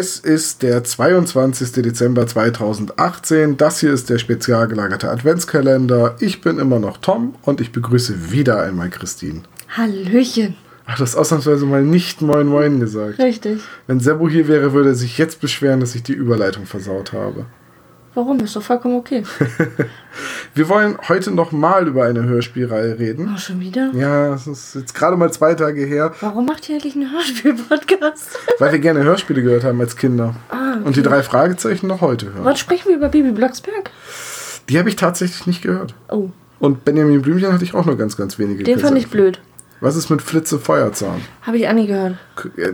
Es ist der 22. Dezember 2018. Das hier ist der spezial gelagerte Adventskalender. Ich bin immer noch Tom und ich begrüße wieder einmal Christine. Hallöchen. Ach, du hast ausnahmsweise mal nicht Moin Moin gesagt. Richtig. Wenn Sebo hier wäre, würde er sich jetzt beschweren, dass ich die Überleitung versaut habe. Warum? Ist doch vollkommen okay. Wir wollen heute noch mal über eine Hörspielreihe reden. Oh, schon wieder? Ja, es ist jetzt gerade mal zwei Tage her, Warum macht ihr eigentlich einen Hörspiel-Podcast? weil wir gerne Hörspiele gehört haben als Kinder. Ah, Und die drei Fragezeichen noch heute hören. Was sprechen wir über Bibi Blocksberg? Die habe ich tatsächlich nicht gehört. Oh, Und Benjamin Blümchen hatte ich auch nur ganz, ganz wenige. den fand ich blöd. Was ist mit Flitze Feuerzahn? Habe ich Anni gehört.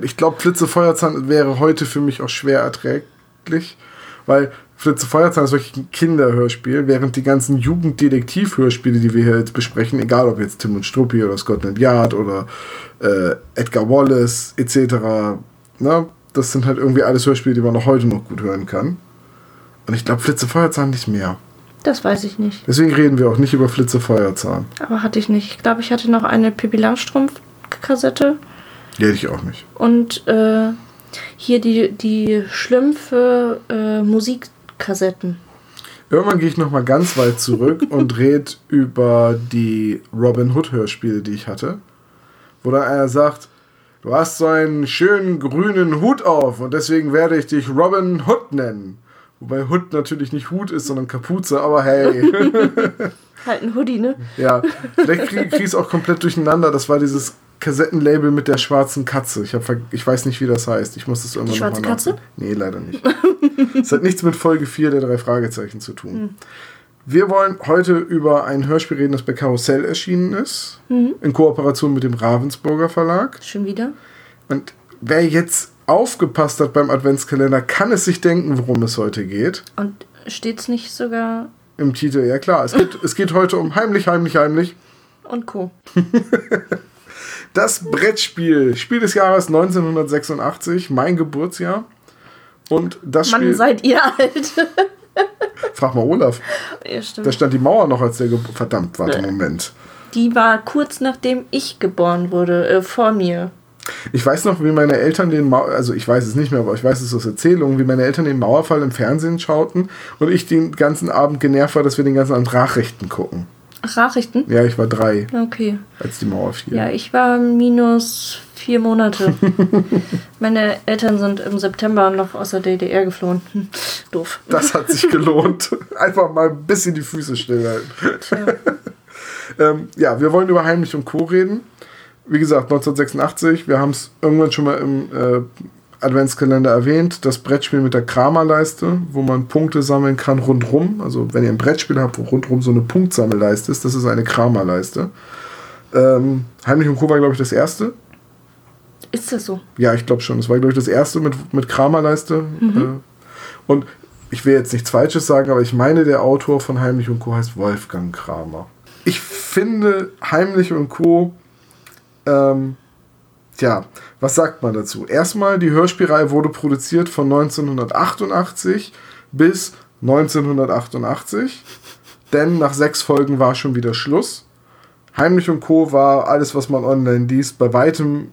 Ich glaube, Flitze Feuerzahn wäre heute für mich auch schwer erträglich, weil Flitze Feuerzahn ist wirklich ein Kinderhörspiel, während die ganzen Jugenddetektiv-Hörspiele, die wir hier jetzt besprechen, egal ob jetzt Tim und Struppi oder Scotland Yard oder äh, Edgar Wallace etc., ne, das sind halt irgendwie alles Hörspiele, die man auch heute noch gut hören kann. Und ich glaube, Flitze Feuerzahn nicht mehr. Das weiß ich nicht. Deswegen reden wir auch nicht über Flitze Feuerzahn. Aber hatte ich nicht. Ich glaube, ich hatte noch eine Pippi Langstrumpf-Kassette. Die hätte ich auch nicht. Und äh, hier die, die Schlümpfe äh, Musikkassetten. Irgendwann gehe ich nochmal ganz weit zurück und rede über die Robin Hood Hörspiele, die ich hatte. Wo dann einer sagt, du hast so einen schönen grünen Hut auf und deswegen werde ich dich Robin Hood nennen. Wobei Hood natürlich nicht Hut ist, sondern Kapuze, aber hey. Halt ein Hoodie, ne? ja, vielleicht kriege ich es auch komplett durcheinander. Das war dieses Kassettenlabel mit der schwarzen Katze. Ich, hab, ich weiß nicht, wie das heißt. Ich muss das irgendwann Die schwarze noch mal Katze? nachsehen. Nee, leider nicht. Es hat nichts mit Folge 4 der drei Fragezeichen zu tun. Hm. Wir wollen heute über ein Hörspiel reden, das bei Karussell erschienen ist. Hm. In Kooperation mit dem Ravensburger Verlag. Schon wieder? Und wer jetzt aufgepasst hat beim Adventskalender, kann es sich denken, worum es heute geht. Und steht's nicht sogar Im Titel, ja klar. Es geht, es geht heute um Heimlich, Heimlich, Heimlich. und Co. Das Brettspiel, Spiel des Jahres 1986, mein Geburtsjahr. Und das Mann, Spiel. seid ihr alt. Frag mal Olaf. ja, Da stand die Mauer noch als der. Ge Verdammt, warte. Moment. Die war kurz nachdem ich geboren wurde, äh, vor mir. Ich weiß noch, wie meine Eltern den Mauer, also ich weiß es nicht mehr, aber ich weiß es aus Erzählungen, wie meine Eltern den Mauerfall im Fernsehen schauten und ich den ganzen Abend genervt war, dass wir den ganzen Abend Nachrichten gucken. Ach, Nachrichten? Ja, ich war drei, Okay. als die Mauer fiel. Ja, ich war minus vier Monate. Meine Eltern sind im September noch aus der DDR geflohen. Hm, Doof. Das hat sich gelohnt. Einfach mal ein bisschen die Füße stillhalten. ähm, ja, wir wollen über Heimlich und Co. reden. Wie gesagt, 1986. Wir haben es irgendwann schon mal im äh, Adventskalender erwähnt. Das Brettspiel mit der Kramerleiste, wo man Punkte sammeln kann rundrum. Also, wenn ihr ein Brettspiel habt, wo rundrum so eine Punktsammelleiste ist, das ist eine Kramerleiste. Ähm, Heimlich und Co. war, glaube ich, das erste. Ist das so? Ja, ich glaube schon. Das war, glaube ich, das erste mit, mit Kramerleiste. Äh, und ich will jetzt nichts Falsches sagen, aber ich meine, der Autor von Heimlich und Co. heißt Wolfgang Kramer. Ich finde Heimlich und Co. Ähm, tja, was sagt man dazu? Erstmal, die Hörspielreihe wurde produziert von 1988 bis 1988. Denn nach sechs Folgen war schon wieder Schluss. Heimlich und Co. war alles, was man online liest, bei weitem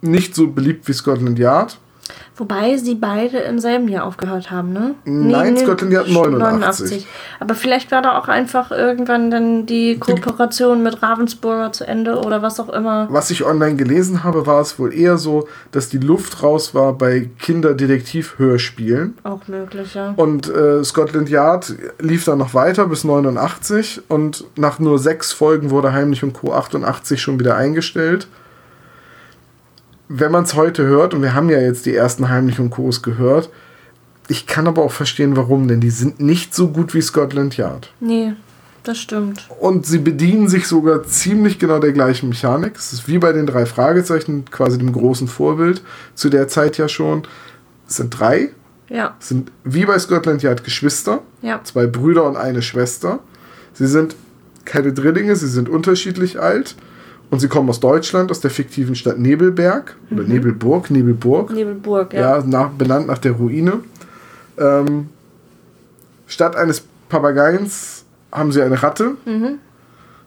nicht so beliebt wie Scotland Yard. Wobei sie beide im selben Jahr aufgehört haben, ne? Nein, Scotland Yard 89. Aber vielleicht war da auch einfach irgendwann dann die Kooperation mit Ravensburger zu Ende oder was auch immer. Was ich online gelesen habe, war es wohl eher so, dass die Luft raus war bei Kinderdetektiv-Hörspielen. Auch möglich, ja. Und äh, Scotland Yard lief dann noch weiter bis 89 und nach nur sechs Folgen wurde Heimlich und Co. 88 schon wieder eingestellt. Wenn man es heute hört, und wir haben ja jetzt die ersten Heimlich und Co.s gehört, ich kann aber auch verstehen, warum, denn die sind nicht so gut wie Scotland Yard. Nee, das stimmt. Und sie bedienen sich sogar ziemlich genau der gleichen Mechanik. Es ist wie bei den drei Fragezeichen, quasi dem großen Vorbild, zu der Zeit ja schon. Es sind drei, Ja, es sind wie bei Scotland Yard Geschwister, ja. zwei Brüder und eine Schwester. Sie sind keine Drillinge, sie sind unterschiedlich alt und sie kommen aus Deutschland, aus der fiktiven Stadt Nebelberg oder Nebelburg, Nebelburg. Nebelburg, ja. Ja, nach, benannt nach der Ruine. Ähm, statt eines Papageien haben sie eine Ratte.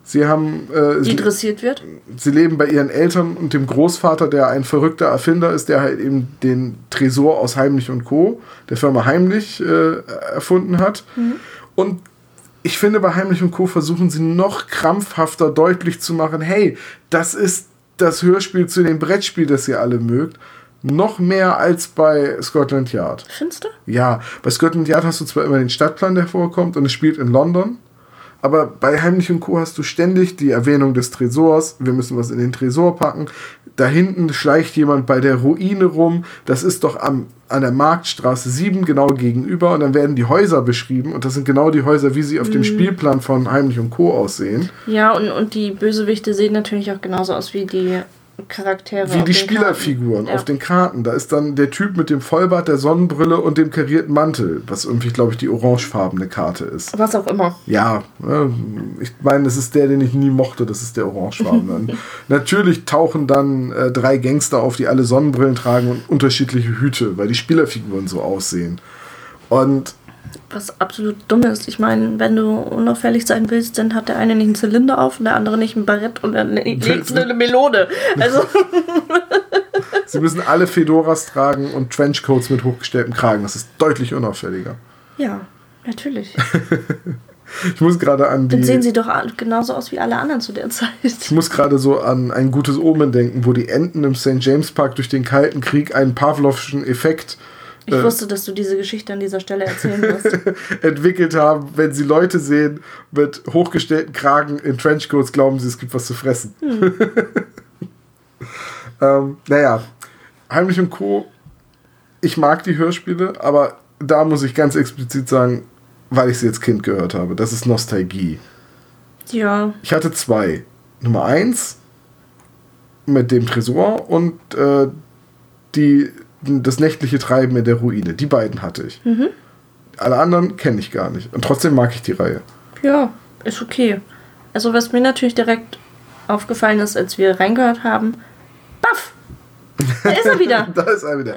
Sie haben. Äh, Die sie, dressiert wird. sie leben bei ihren Eltern und dem Großvater, der ein verrückter Erfinder ist, der halt eben den Tresor aus Heimlich und Co., der Firma Heimlich, äh, erfunden hat. Und ich finde, bei Heimlich und Co. versuchen sie noch krampfhafter deutlich zu machen, hey, das ist das Hörspiel zu dem Brettspiel, das ihr alle mögt. Noch mehr als bei Scotland Yard. Findest du? Ja, bei Scotland Yard hast du zwar immer den Stadtplan, der vorkommt und es spielt in London, aber bei Heimlich und Co. hast du ständig die Erwähnung des Tresors. Wir müssen was in den Tresor packen. Da hinten schleicht jemand bei der Ruine rum. Das ist doch am, an der Marktstraße 7 genau gegenüber. Und dann werden die Häuser beschrieben. Und das sind genau die Häuser, wie sie auf dem Spielplan von Heimlich und Co. aussehen. Ja, und, und die Bösewichte sehen natürlich auch genauso aus wie die Charaktere. Wie die Spielerfiguren. Ja. auf den Karten. Da ist dann der Typ mit dem Vollbart, der Sonnenbrille und dem karierten Mantel, was irgendwie, glaube ich, die orangefarbene Karte ist. Was auch immer. Ja, äh, ich meine, das ist der, den ich nie mochte, das ist der orangefarbene. Natürlich tauchen dann äh, drei Gangster auf, die alle Sonnenbrillen tragen und unterschiedliche Hüte, weil die Spielerfiguren so aussehen. Und Was absolut dumm ist. Ich meine, wenn du unauffällig sein willst, dann hat der eine nicht einen Zylinder auf und der andere nicht ein Barett und dann legt eine Melone. Also, sie müssen alle Fedoras tragen und Trenchcoats mit hochgestelltem Kragen. Das ist deutlich unauffälliger. ja, natürlich. Ich muss gerade an Dann sehen die. sie doch genauso aus wie alle anderen zu der Zeit. Ich muss gerade so an ein gutes Omen denken, wo die Enten im St. James Park durch den Kalten Krieg einen Pavlovschen Effekt Ich Äh. wusste, dass du diese Geschichte an dieser Stelle erzählen wirst. entwickelt haben. Wenn sie Leute sehen mit hochgestellten Kragen in Trenchcoats, glauben sie, es gibt was zu fressen. ähm, naja, Heimlich und Co. Ich mag die Hörspiele, aber da muss ich ganz explizit sagen, weil ich sie als Kind gehört habe. Das ist Nostalgie. ja, Ich hatte zwei. Nummer eins mit dem Tresor und äh, die, das nächtliche Treiben in der Ruine. Die beiden hatte ich. Alle anderen kenne ich gar nicht. Und trotzdem mag ich die Reihe. ja, ist okay. Also, was mir natürlich direkt aufgefallen ist, als wir reingehört haben, baff! Da ist er wieder. da ist er wieder.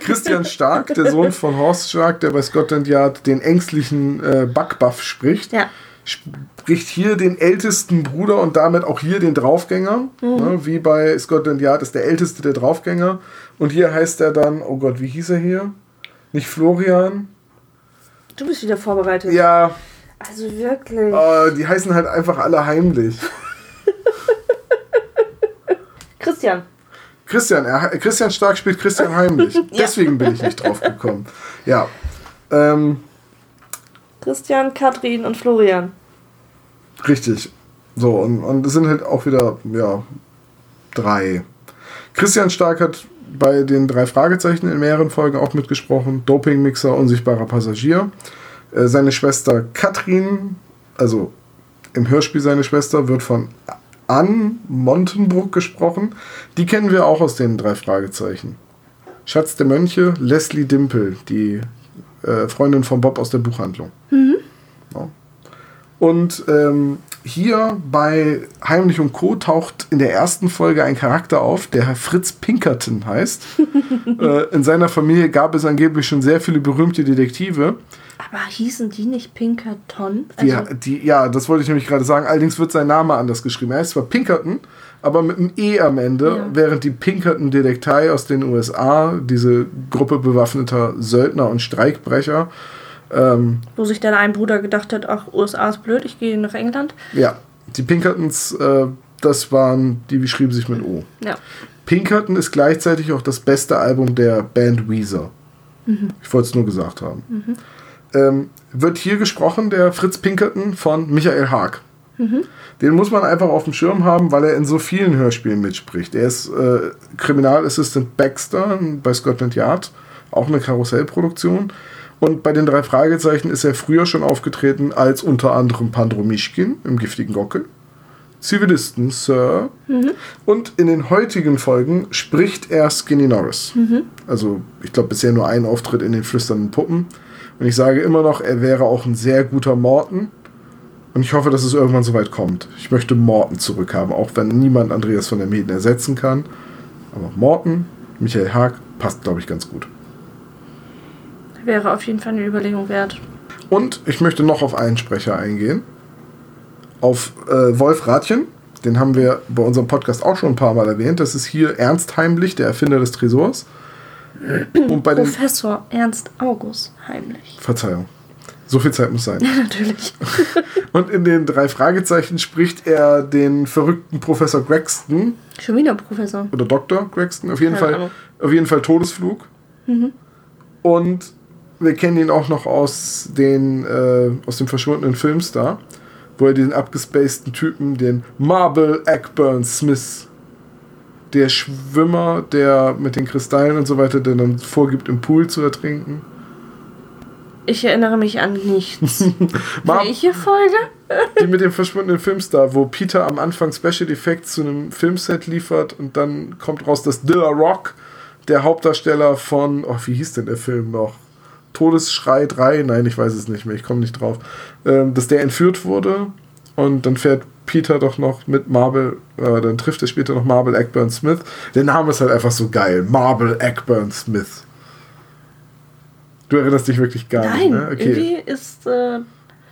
Christian Stark, der Sohn von Horst Stark, der bei Scotland Yard den ängstlichen äh, Buckbuff spricht, Ja. Spricht hier den ältesten Bruder und damit auch hier den Draufgänger. Ne, wie bei Scotland Yard ist der älteste der Draufgänger. Und hier heißt er dann, oh Gott, wie hieß er hier? Nicht Florian? Du bist wieder vorbereitet. Ja, Also wirklich. äh, die heißen halt einfach alle heimlich. Christian. Christian, er, Christian Stark spielt Christian heimlich. Deswegen bin ich nicht drauf gekommen. Ja. Ähm, Christian, Katrin und Florian. Richtig. So, und, und es sind halt auch wieder, ja, drei. Christian Stark hat bei den drei Fragezeichen in mehreren Folgen auch mitgesprochen. Dopingmixer, unsichtbarer Passagier. Äh, seine Schwester Katrin, also im Hörspiel seine Schwester, wird von Ann Montenbruck gesprochen. Die kennen wir auch aus den drei Fragezeichen. Schatz der Mönche, Leslie Dimple, die äh, Freundin von Bob aus der Buchhandlung. Ja. Und ähm, hier bei Heimlich und Co. taucht in der ersten Folge ein Charakter auf, der Herr Fritz Pinkerton heißt. äh, in seiner Familie gab es angeblich schon sehr viele berühmte Detektive. Aber hießen die nicht Pinkerton? Die, Also, die, ja, das wollte ich nämlich gerade sagen. Allerdings wird sein Name anders geschrieben. Er heißt zwar Pinkerton, aber mit einem E am Ende, Ja. während die Pinkerton Detektei aus den USA, diese Gruppe bewaffneter Söldner und Streikbrecher, ähm, wo sich dann ein Bruder gedacht hat, ach, USA ist blöd, ich gehe nach England. ja, die Pinkertons, äh, das waren, die schrieben sich mit O. Ja. Pinkerton ist gleichzeitig auch das beste Album der Band Weezer. Ich wollte es nur gesagt haben. Ähm, wird hier gesprochen, der Fritz Pinkerton von Michael Haag. Den muss man einfach auf dem Schirm haben, weil er in so vielen Hörspielen mitspricht. Er ist äh, Kriminalassistent Baxter bei Scotland Yard, auch eine Karussellproduktion. Und bei den drei Fragezeichen ist er früher schon aufgetreten als unter anderem Pandro Mischkin im Giftigen Gockel. Zivilisten, Sir. Und in den heutigen Folgen spricht er Skinny Norris. Also, ich glaube, bisher nur ein Auftritt in den flüsternden Puppen. Und ich sage immer noch, er wäre auch ein sehr guter Morten. Und ich hoffe, dass es irgendwann soweit kommt. Ich möchte Morten zurückhaben, auch wenn niemand Andreas von der Mieten ersetzen kann. Aber Morten, Michael Haag, passt, glaube ich, ganz gut. Wäre auf jeden Fall eine Überlegung wert. Und ich möchte noch auf einen Sprecher eingehen. auf äh, Wolf Rathjen. Den haben wir bei unserem Podcast auch schon ein paar Mal erwähnt. Das ist hier Ernst Heimlich, der Erfinder des Tresors. Und bei Professor Ernst August Heimlich. Verzeihung. So viel Zeit muss sein. Ja, natürlich. Und in den drei Fragezeichen spricht er den verrückten Professor Gregston. Schon wieder Professor. Oder Dr. Gregston. Auf jeden, Fall, auf jeden Fall Todesflug. Mhm. Und wir kennen ihn auch noch aus, den, äh, aus dem verschwundenen Filmstar, wo er den abgespaceden Typen, den Marble Ackburn Smith, der Schwimmer, der mit den Kristallen und so weiter, der dann vorgibt, im Pool zu ertrinken. Ich erinnere mich an nichts. Welche Folge? die mit dem verschwundenen Filmstar, wo Peter am Anfang Special Effects zu einem Filmset liefert und dann kommt raus, dass Dilla Rock, der Hauptdarsteller von, oh, wie hieß denn der Film noch? Todesschrei 3, nein, ich weiß es nicht mehr, ich komme nicht drauf, ähm, dass der entführt wurde und dann fährt Peter doch noch mit Marble, äh, dann trifft er später noch Marble Eckburn Smith. Der Name ist halt einfach so geil, Marble Eckburn Smith. Du erinnerst dich wirklich gar Nein, nicht, ne? Okay. irgendwie ist äh,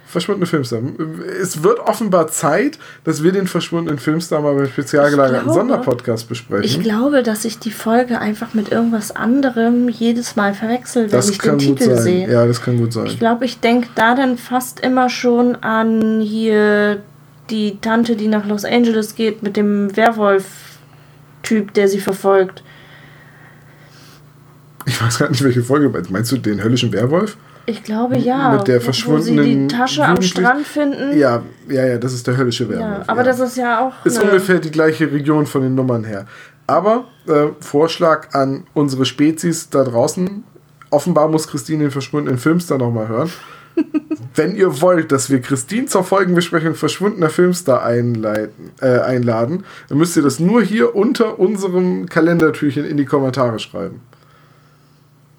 verschwundene Filmstar. Es wird offenbar Zeit, dass wir den verschwundenen Filmstar mal beim spezialgelagerten Sonderpodcast besprechen. Ich glaube, dass ich die Folge einfach mit irgendwas anderem jedes Mal verwechsel, wenn das ich den Titel sehe. Ja, das kann gut sein. Ich glaube, ich denke da dann fast immer schon an hier die Tante, die nach Los Angeles geht mit dem Werwolf-Typ, der sie verfolgt. Ich weiß gar nicht, welche Folge. Meinst du den höllischen Werwolf? Ich glaube ja. Mit der verschwundenen. Wo sie die Tasche am Strand finden. Ja, ja, ja, das ist der höllische Werwolf. Ja, aber ja. das ist ja auch. Ist ungefähr die gleiche Region von den Nummern her. Aber äh, Vorschlag an unsere Spezies da draußen. Offenbar muss Christine den verschwundenen Filmstar nochmal hören. Wenn ihr wollt, dass wir Christine zur Folgenbesprechung verschwundener Filmstar einleiten, äh, einladen, dann müsst ihr das nur hier unter unserem Kalendertürchen in die Kommentare schreiben.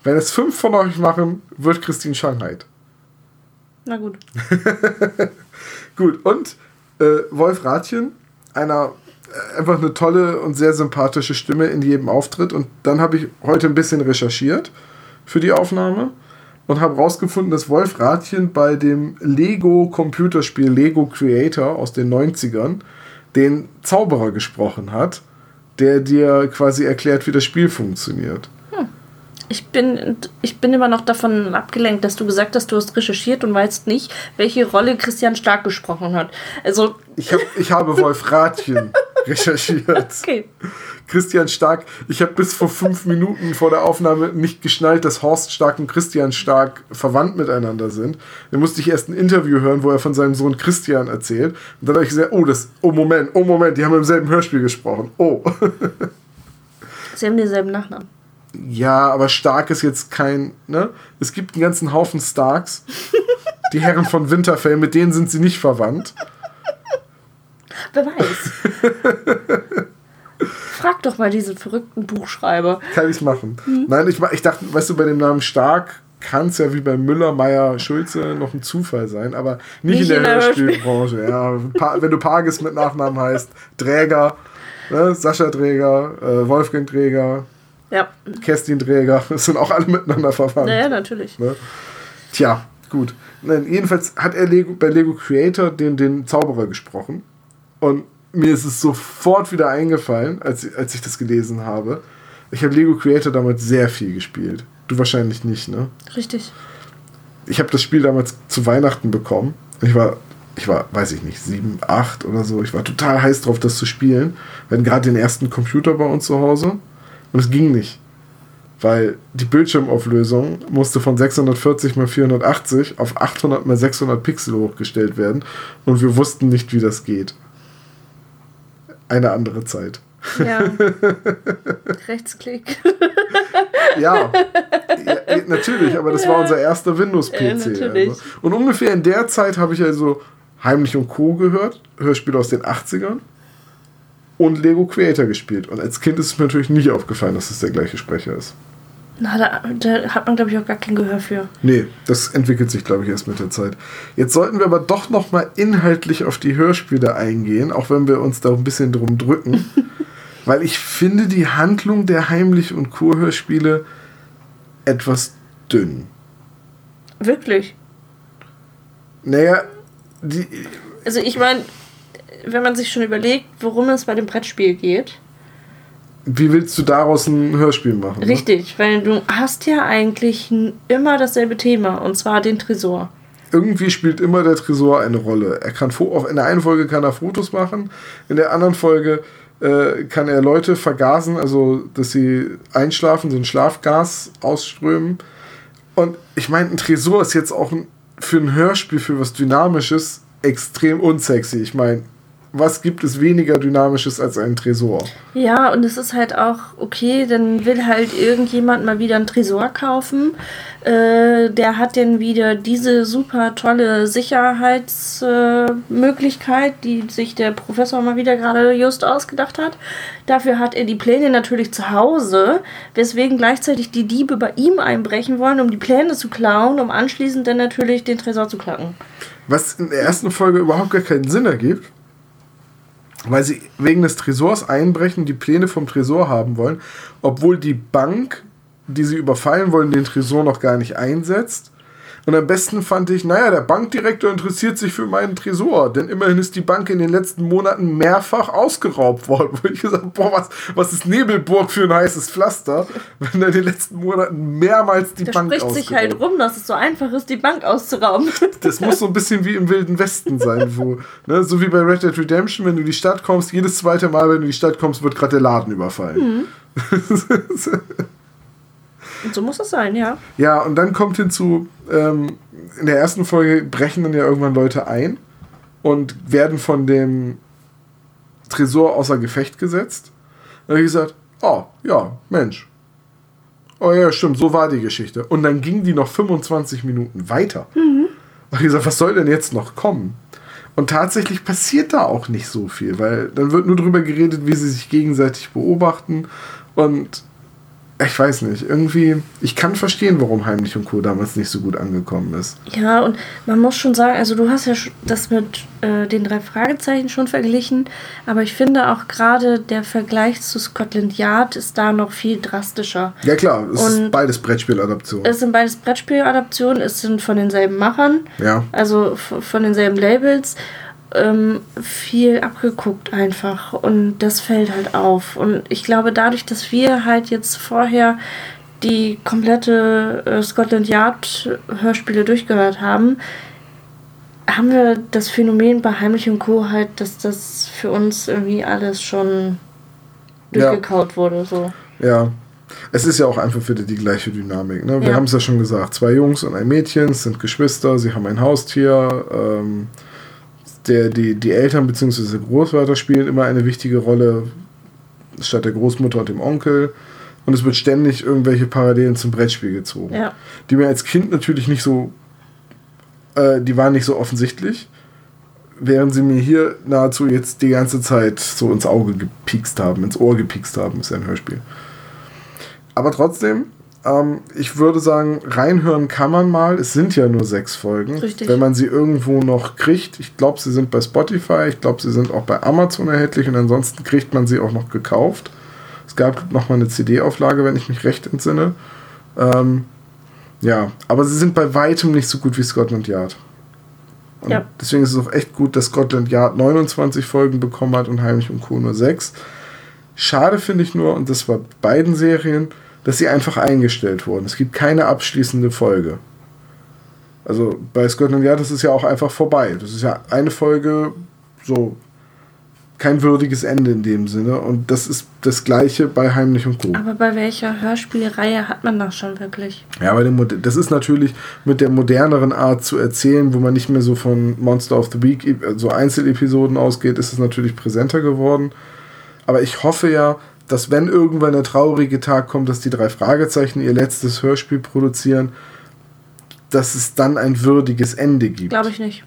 Wenn es fünf von euch machen, wird Christine Shanghai. Na gut. gut, und äh, Wolf Rathjen, einer äh, einfach eine tolle und sehr sympathische Stimme in jedem Auftritt. Und dann habe ich heute ein bisschen recherchiert für die Aufnahme und habe herausgefunden, dass Wolf Rathjen bei dem Lego-Computerspiel Lego Creator aus den 90ern den Zauberer gesprochen hat, der dir quasi erklärt, wie das Spiel funktioniert ich bin, ich bin immer noch davon abgelenkt, dass du gesagt hast, du hast recherchiert und weißt nicht, welche Rolle Christian Stark gesprochen hat. Also. Ich, hab, ich habe Wolf Rathjen recherchiert. Okay. Christian Stark, ich habe bis vor fünf Minuten vor der Aufnahme nicht geschnallt, dass Horst Stark und Christian Stark verwandt miteinander sind. Dann musste ich erst ein Interview hören, wo er von seinem Sohn Christian erzählt. Und dann habe ich gesagt, oh, das, oh Moment, oh Moment, die haben im selben Hörspiel gesprochen. Oh. Sie haben denselben Nachnamen. Ja, aber Stark ist jetzt kein. Ne? Es gibt einen ganzen Haufen Starks. Die Herren von Winterfell, mit denen sind sie nicht verwandt. Wer weiß. Frag doch mal diesen verrückten Buchschreiber. Kann ich machen. Hm? Nein, ich, ich dachte, weißt du, bei dem Namen Stark kann es ja wie bei Müller, Meier, Schulze noch ein Zufall sein, aber nicht, nicht in der, der Hörspielbranche. Ja, wenn du Pages mit Nachnamen heißt, Träger, ne? Sascha Träger, äh, Wolfgang Träger, ja. Kerstin Träger, das sind auch alle miteinander verwandt. Ja, natürlich. Ne? Tja, gut. Nein, jedenfalls hat er Lego, bei Lego Creator den, den Zauberer gesprochen. Und mir ist es sofort wieder eingefallen, als, als ich das gelesen habe. Ich habe Lego Creator damals sehr viel gespielt. Du wahrscheinlich nicht, ne? Richtig. Ich habe das Spiel damals zu Weihnachten bekommen. Ich war, ich war, weiß ich nicht, sieben, acht oder so. Ich war total heiß drauf, das zu spielen. Wir hatten gerade den ersten Computer bei uns zu Hause. Und es ging nicht. Weil die Bildschirmauflösung musste von 640 x 480 auf 800 x 600 Pixel hochgestellt werden. Und wir wussten nicht, wie das geht. Eine andere Zeit. Ja. Rechtsklick. ja. ja. natürlich, aber das ja. war unser erster Windows-PC. Ja, also. Und ungefähr in der Zeit habe ich also Heimlich und Co. gehört, Hörspiel aus den 80ern und Lego Creator gespielt. Und als Kind ist es mir natürlich nicht aufgefallen, dass es der gleiche Sprecher ist. Na, da, da hat man, glaube ich, auch gar kein Gehör für. Nee, das entwickelt sich, glaube ich, erst mit der Zeit. Jetzt sollten wir aber doch noch mal inhaltlich auf die Hörspiele eingehen, auch wenn wir uns da ein bisschen drum drücken. weil ich finde die Handlung der Heimlich- und Kurhörspiele etwas dünn. Wirklich? Naja, die. Also ich meine, wenn man sich schon überlegt, worum es bei dem Brettspiel geht. Wie willst du daraus ein Hörspiel machen? ne? Richtig, weil du hast ja eigentlich immer dasselbe Thema, und zwar den Tresor. irgendwie spielt immer der Tresor eine Rolle. Er kann auf- in der einen Folge kann er Fotos machen, in der anderen Folge äh, kann er Leute vergasen, also dass sie einschlafen, so ein Schlafgas ausströmen. Und ich meine, ein Tresor ist jetzt auch ein, für ein Hörspiel, für was Dynamisches, extrem unsexy. Ich meine, was gibt es weniger Dynamisches als ein Tresor? Ja, und es ist halt auch okay, dann will halt irgendjemand mal wieder einen Tresor kaufen. Äh, der hat dann wieder diese super tolle Sicherheitsmöglichkeit, äh, die sich der Professor mal wieder gerade just ausgedacht hat. Dafür hat er die Pläne natürlich zu Hause, weswegen gleichzeitig die Diebe bei ihm einbrechen wollen, um die Pläne zu klauen, um anschließend dann natürlich den Tresor zu knacken. Was in der ersten Folge überhaupt gar keinen Sinn ergibt, weil sie wegen des Tresors einbrechen, die Pläne vom Tresor haben wollen, obwohl die Bank, die sie überfallen wollen, den Tresor noch gar nicht einsetzt. Und am besten fand ich, naja, der Bankdirektor interessiert sich für meinen Tresor, denn immerhin ist die Bank in den letzten Monaten mehrfach ausgeraubt worden. Wo ich gesagt habe, boah, was, was ist Nebelburg für ein heißes Pflaster, wenn er in den letzten Monaten mehrmals die Da Bank spricht sich halt ausgeraubt rum, dass es so einfach ist, die Bank auszurauben. das muss so ein bisschen wie im Wilden Westen sein, wo, ne, so wie bei Red Dead Redemption, wenn du in die Stadt kommst, jedes zweite Mal, wenn du in die Stadt kommst, wird gerade der Laden überfallen. Und so muss es sein, ja. ja, und dann kommt hinzu, ähm, in der ersten Folge brechen dann ja irgendwann Leute ein und werden von dem Tresor außer Gefecht gesetzt. Da habe ich gesagt, oh, ja, Mensch. Oh ja, stimmt, so war die Geschichte. Und dann ging die noch 25 Minuten weiter. Da habe ich gesagt, was soll denn jetzt noch kommen? Und tatsächlich passiert da auch nicht so viel, weil dann wird nur darüber geredet, wie sie sich gegenseitig beobachten. Und ich weiß nicht, irgendwie, ich kann verstehen, warum Heimlich und Co. damals nicht so gut angekommen ist. Ja, und man muss schon sagen, also du hast ja das mit äh, den drei Fragezeichen schon verglichen, aber ich finde auch gerade der Vergleich zu Scotland Yard ist da noch viel drastischer. Ja klar, es ist Und- beides Brettspieladaption. Es sind beides Brettspieladaptionen, es sind von denselben Machern, Ja. also von denselben Labels. Ähm, viel abgeguckt einfach und das fällt halt auf. Und ich glaube, dadurch, dass wir halt jetzt vorher die komplette äh, Scotland Yard Hörspiele durchgehört haben, haben wir das Phänomen bei Heimlich und Co. halt, dass das für uns irgendwie alles schon Ja. durchgekaut wurde. So. Ja. Es ist ja auch einfach wieder die gleiche Dynamik. Ne? Wir Ja. haben es ja schon gesagt. Zwei Jungs und ein Mädchen sind Geschwister, sie haben ein Haustier. Ähm, der, die, die Eltern bzw. Großvater spielen immer eine wichtige Rolle statt der Großmutter und dem Onkel. Und es wird ständig irgendwelche Parallelen zum Brettspiel gezogen. Ja. Die mir als Kind natürlich nicht so, äh, die waren nicht so offensichtlich, während sie mir hier nahezu jetzt die ganze Zeit so ins Auge gepiekst haben, ins Ohr gepiekst haben, ist ja ein Hörspiel. Aber trotzdem, ähm, ich würde sagen, reinhören kann man mal. Es sind ja nur sechs Folgen. Richtig. Wenn man sie irgendwo noch kriegt, ich glaube, sie sind bei Spotify, ich glaube, sie sind auch bei Amazon erhältlich und ansonsten kriegt man sie auch noch gekauft. Es gab noch mal eine CD-Auflage, wenn ich mich recht entsinne. Ähm, ja, aber sie sind bei weitem nicht so gut wie Scotland Yard. Und Ja. deswegen ist es auch echt gut, dass Scotland Yard 29 Folgen bekommen hat und Heimlich und Co. nur 6. Schade finde ich nur, und das war bei beiden Serien, dass sie einfach eingestellt wurden. Es gibt keine abschließende Folge. Also bei Scotland Yard ist es ja auch einfach vorbei. Das ist ja eine Folge, so kein würdiges Ende in dem Sinne. Und das ist das gleiche bei Heimlich und Co. Aber bei welcher Hörspielreihe hat man das schon wirklich? Ja, aber dem das ist natürlich mit der moderneren Art zu erzählen, wo man nicht mehr so von Monster of the Week, so Einzelepisoden ausgeht, ist es natürlich präsenter geworden. Aber ich hoffe ja, dass wenn irgendwann der traurige Tag kommt, dass die drei Fragezeichen ihr letztes Hörspiel produzieren, dass es dann ein würdiges Ende gibt. Glaube ich nicht.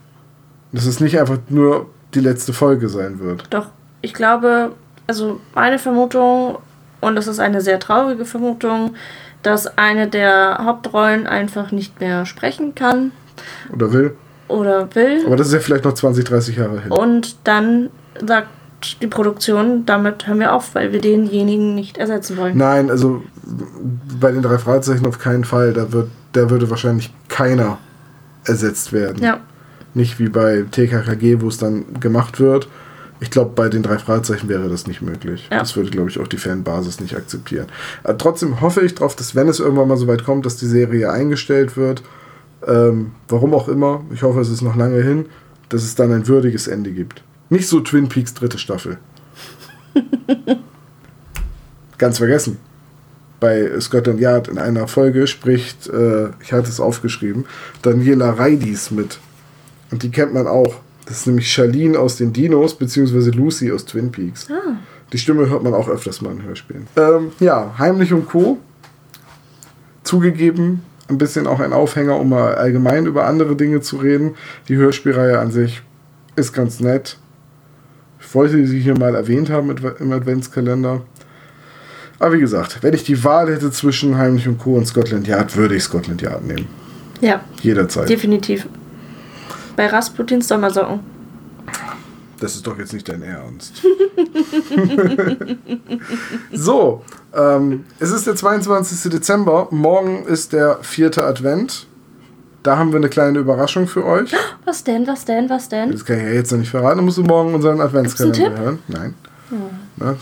Dass es nicht einfach nur die letzte Folge sein wird. Doch, ich glaube, also meine Vermutung, und das ist eine sehr traurige Vermutung, dass eine der Hauptrollen einfach nicht mehr sprechen kann Oder will. oder will. Aber das ist ja vielleicht noch 20, 30 Jahre hin. Und dann sagt die Produktion, damit hören wir auf, weil wir denjenigen nicht ersetzen wollen. Nein, also bei den drei Fragezeichen auf keinen Fall. Da, wird, da würde wahrscheinlich keiner ersetzt werden. Ja, Nicht wie bei TKKG, wo es dann gemacht wird. Ich glaube, bei den drei Fragezeichen wäre das nicht möglich. Ja. Das würde, glaube ich, auch die Fanbasis nicht akzeptieren. Aber trotzdem hoffe ich darauf, dass wenn es irgendwann mal so weit kommt, dass die Serie eingestellt wird, ähm, warum auch immer, ich hoffe, es ist noch lange hin, dass es dann ein würdiges Ende gibt. Nicht so Twin Peaks dritte Staffel. Ganz vergessen. Bei Scotland Yard in einer Folge spricht, äh, ich hatte es aufgeschrieben, Daniela Reidis mit. Und die kennt man auch. Das ist nämlich Charlene aus den Dinos, beziehungsweise Lucy aus Twin Peaks. Ah. Die Stimme hört man auch öfters mal in Hörspielen. Ähm, ja, Heimlich und Co. Zugegeben, ein bisschen auch ein Aufhänger, um mal allgemein über andere Dinge zu reden. Die Hörspielreihe an sich ist ganz nett. Ich wollte sie hier mal erwähnt haben mit- im Adventskalender. Aber wie gesagt, wenn ich die Wahl hätte zwischen Heimlich und Co. und Scotland Yard, würde ich Scotland Yard nehmen. Ja, Jederzeit. definitiv. Bei Rasputins Sommersocken. Das ist doch jetzt nicht dein Ernst. so, ähm, es ist der 22. Dezember. Morgen ist der vierte Advent. Da haben wir eine kleine Überraschung für euch. Was denn, was denn, was denn? Das kann ich ja jetzt noch nicht verraten. Dann musst du morgen unseren Adventskalender hören. Nein. Na,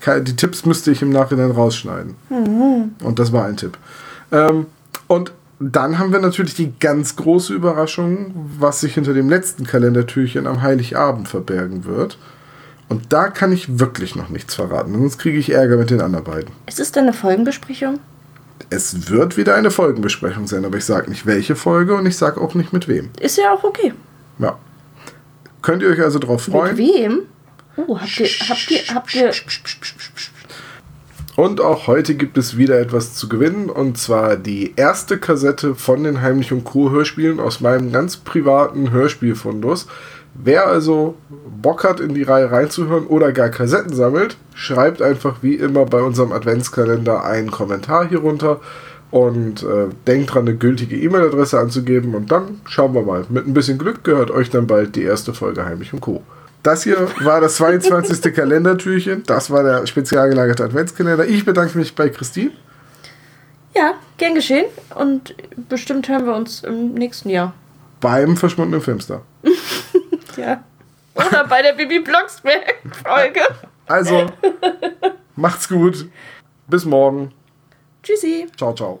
ke- die Tipps müsste ich im Nachhinein rausschneiden. Und das war ein Tipp. Ähm, und dann haben wir natürlich die ganz große Überraschung, was sich hinter dem letzten Kalendertürchen am Heiligabend verbergen wird. Und da kann ich wirklich noch nichts verraten, sonst kriege ich Ärger mit den anderen beiden. Ist es denn eine Folgenbesprechung? Es wird wieder eine Folgenbesprechung sein, aber ich sage nicht welche Folge und ich sage auch nicht mit wem. Ist ja auch okay. Ja. Könnt ihr euch also drauf freuen? Mit wem? Oh, habt ihr, habt ihr, habt ihr. Und auch heute gibt es wieder etwas zu gewinnen. Und zwar die erste Kassette von den Heimlich und Co. Hörspielen aus meinem ganz privaten Hörspielfundus. Wer also Bock hat, in die Reihe reinzuhören oder gar Kassetten sammelt, schreibt einfach wie immer bei unserem Adventskalender einen Kommentar hier runter und äh, denkt dran, eine gültige E-Mail-Adresse anzugeben. Und dann schauen wir mal. Mit ein bisschen Glück gehört euch dann bald die erste Folge Heimlich und Co. Das hier war das 22. Kalendertürchen. Das war der spezial gelagerte Adventskalender. Ich bedanke mich bei Christine. Ja, gern geschehen. Und bestimmt hören wir uns im nächsten Jahr. beim verschwundenen Filmstar. Ja. Oder bei der Bibi Blocksberg-Folge. Also, macht's gut. Bis morgen. Tschüssi. Ciao, ciao.